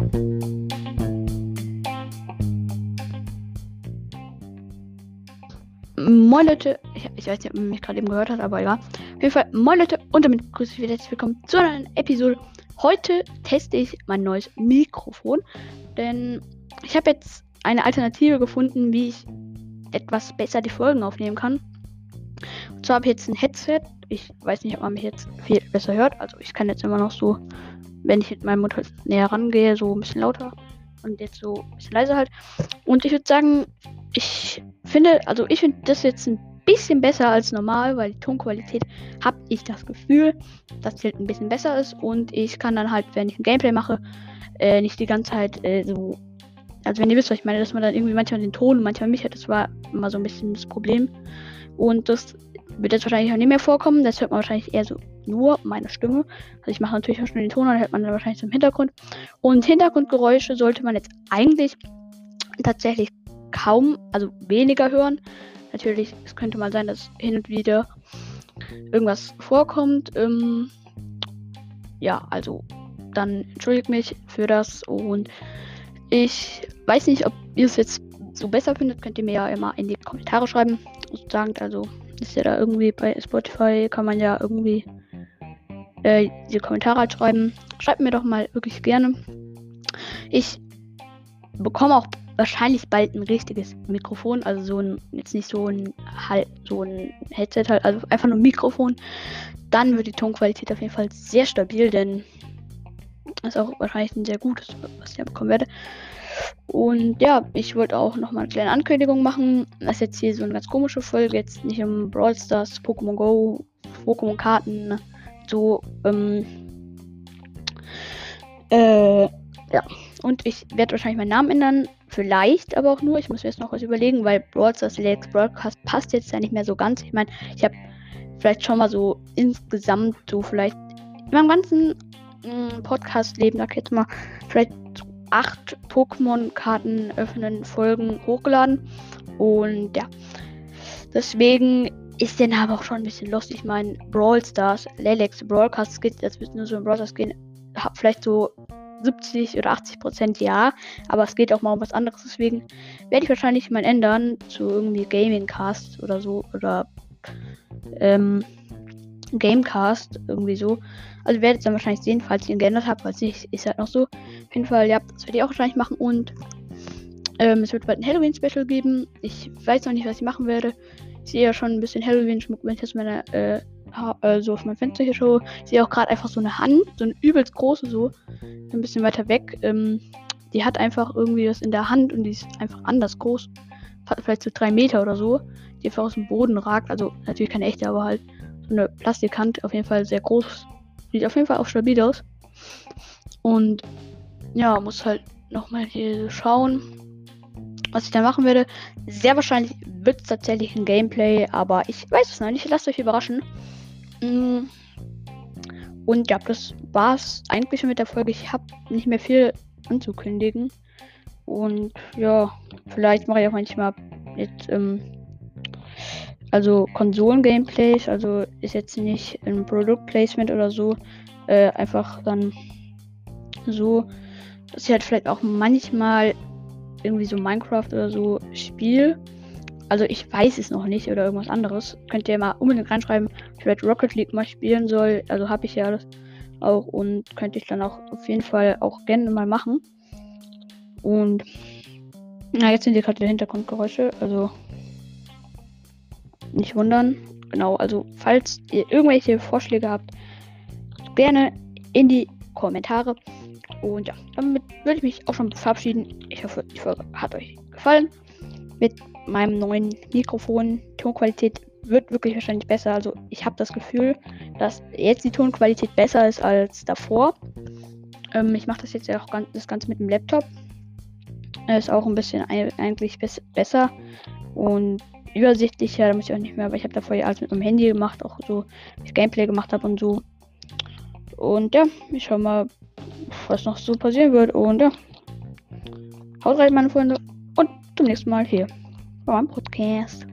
Moin Leute, ich, ich, weiß nicht, ob man mich gerade eben gehört hat, aber egal. Auf jeden Fall, moin Leute und damit grüße ich wieder herzlich willkommen zu einer neuen Episode. Heute teste ich mein neues Mikrofon, denn ich habe jetzt eine Alternative gefunden, wie ich etwas besser die Folgen aufnehmen kann. Und zwar habe ich jetzt ein Headset. Ich weiß nicht, ob man mich jetzt viel besser hört. Also ich kann jetzt immer noch so, wenn ich mit meinem Motor näher rangehe, so ein bisschen lauter und jetzt so ein bisschen leiser halt. Und ich würde sagen, ich finde, also ich finde das jetzt ein bisschen besser als normal, weil die Tonqualität habe ich das Gefühl, dass die halt ein bisschen besser ist und ich kann dann halt, wenn ich ein Gameplay mache, äh, nicht die ganze Zeit äh, so. Also wenn ihr wisst, was ich meine, dass man dann irgendwie manchmal den Ton und manchmal mich hat, das war immer so ein bisschen das Problem. Und das wird jetzt wahrscheinlich auch nicht mehr vorkommen. Das hört man wahrscheinlich eher so nur meine Stimme. Also ich mache natürlich auch schon den Ton, dann hört man dann wahrscheinlich im Hintergrund. Und Hintergrundgeräusche sollte man jetzt eigentlich tatsächlich kaum, also weniger hören. Natürlich, es könnte mal sein, dass hin und wieder irgendwas vorkommt. Ähm, ja, also dann entschuldigt mich für das und ich weiß nicht, ob ihr es jetzt so besser findet, könnt ihr mir ja immer in die Kommentare schreiben. Sagt, also ist ja da irgendwie bei Spotify, kann man ja irgendwie äh, die Kommentare halt schreiben. Schreibt mir doch mal wirklich gerne. Ich bekomme auch wahrscheinlich bald ein richtiges Mikrofon, also so ein, jetzt nicht so ein halt, so ein Headset halt, also einfach nur ein Mikrofon. Dann wird die Tonqualität auf jeden Fall sehr stabil, denn ist auch wahrscheinlich ein sehr gutes, was ich ja bekommen werde. Und ja, ich wollte auch noch mal eine kleine Ankündigung machen. Das ist jetzt hier so eine ganz komische Folge, jetzt nicht um Brawl Stars, Pokémon Go, Pokémon Karten, so, ähm, äh, ja. Und ich werde wahrscheinlich meinen Namen ändern. Vielleicht, aber auch nur. Ich muss mir jetzt noch was überlegen, weil Brawl Stars Lex Broadcast passt jetzt ja nicht mehr so ganz. Ich meine, ich habe vielleicht schon mal so insgesamt so vielleicht in meinem ganzen mm, Podcast-Leben, sag jetzt mal, vielleicht acht Pokémon-Karten öffnen Folgen hochgeladen. Und ja, deswegen ist der Name auch schon ein bisschen lustig. Ich meine, Brawl Stars, Lelex, Broadcast geht, das wird nur so im Brawl Stars gehen, hab vielleicht so 70 oder 80 Prozent ja, aber es geht auch mal um was anderes. Deswegen werde ich wahrscheinlich mal ändern zu irgendwie Gaming Cast oder so oder ähm, Gamecast irgendwie so. Also werdet ihr dann wahrscheinlich sehen, falls ich ihn geändert habe, falls nicht, ist halt noch so. Auf jeden Fall, ja, das werde ich auch wahrscheinlich machen und ähm, es wird bald ein Halloween-Special geben. Ich weiß noch nicht, was ich machen werde. Ich sehe ja schon ein bisschen Halloween-Schmuck, wenn ich jetzt meine äh, äh, so auf mein Fenster hier schaue, ich sehe auch gerade einfach so eine Hand, so eine übelst große, so ein bisschen weiter weg. Ähm, die hat einfach irgendwie was in der Hand und die ist einfach anders groß. Vielleicht so drei Meter oder so. Die einfach aus dem Boden ragt. Also natürlich keine echte, aber halt eine Plastikhand. Auf jeden Fall sehr groß. Sieht auf jeden Fall auch stabil aus. Und ja, muss halt nochmal hier schauen, was ich da machen werde. Sehr wahrscheinlich wird es tatsächlich ein Gameplay, aber ich weiß es noch nicht. Lasst euch überraschen. Mm. Und ja, das war's eigentlich schon mit der Folge. Ich habe nicht mehr viel anzukündigen. Und ja, vielleicht mache ich auch manchmal jetzt, ähm, also Konsolen-Gameplays, also ist jetzt nicht ein Produkt-Placement oder so. Äh, einfach dann so, dass ich halt vielleicht auch manchmal irgendwie so Minecraft oder so spiele also ich weiß es noch nicht oder irgendwas anderes. Könnt ihr mal unbedingt reinschreiben, ich werde Rocket League mal spielen soll. Also habe ich ja alles auch und könnte ich dann auch auf jeden Fall auch gerne mal machen. Und na, jetzt sind hier gerade die Hintergrundgeräusche, also nicht wundern. Genau, also falls ihr irgendwelche Vorschläge habt, gerne in die Kommentare. Und ja, damit würde ich mich auch schon verabschieden. Ich hoffe, die Folge hat euch gefallen. Mit meinem neuen Mikrofon. Tonqualität wird wirklich wahrscheinlich besser. Also ich habe das Gefühl, dass jetzt die Tonqualität besser ist als davor. Ähm, ich mache das jetzt ja auch ganz, das Ganze mit dem Laptop. Ist auch ein bisschen eigentlich bes besser und übersichtlicher. Da muss ich auch nicht mehr, aber ich habe davor ja alles mit meinem Handy gemacht, auch so, wie ich Gameplay gemacht habe und so. Und ja, ich schau mal, was noch so passieren wird. Und ja, haut rein, meine Freunde. Und zum nächsten Mal hier. Podcast.